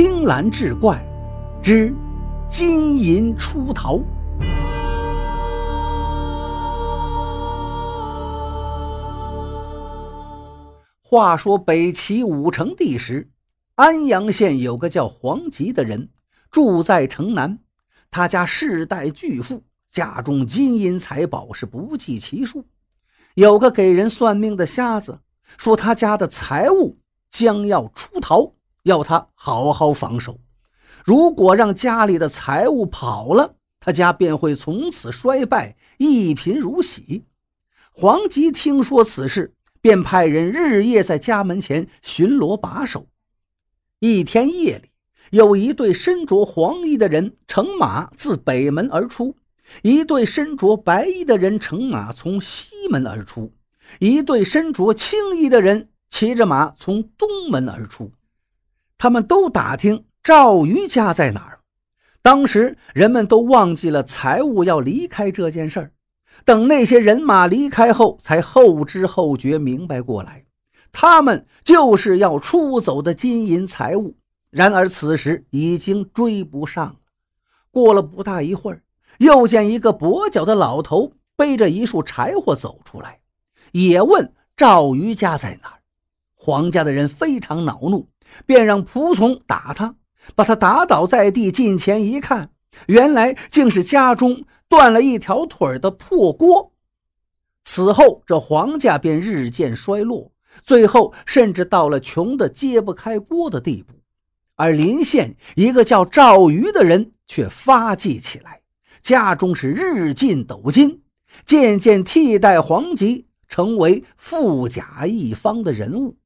青蓝志怪之金银出逃。话说北齐武成帝时，安阳县有个叫黄吉的人，住在城南。他家世代巨富，家中金银财宝是不计其数。有个给人算命的瞎子说，他家的财物将要出逃，要他好好防守。如果让家里的财物跑了，他家便会从此衰败，一贫如洗。黄吉听说此事，便派人日夜在家门前巡逻把守。一天夜里，有一队身着黄衣的人乘马自北门而出，一队身着白衣的人乘马从西门而出，一队身着青衣的人骑着马从东门而出。他们都打听赵瑜家在哪儿。当时人们都忘记了财物要离开这件事儿，等那些人马离开后，才后知后觉明白过来，他们就是要出走的金银财物。然而此时已经追不上了。过了不大一会儿，又见一个跛脚的老头背着一束柴火走出来，也问赵瑜家在哪儿。黄家的人非常恼怒，便让仆从打他，把他打倒在地。近前一看，原来竟是家中断了一条腿的破锅。此后，这黄家便日渐衰落，最后甚至到了穷得揭不开锅的地步。而临县一个叫赵瑜的人却发迹起来，家中是日进斗金，渐渐替代黄吉成为富甲一方的人物。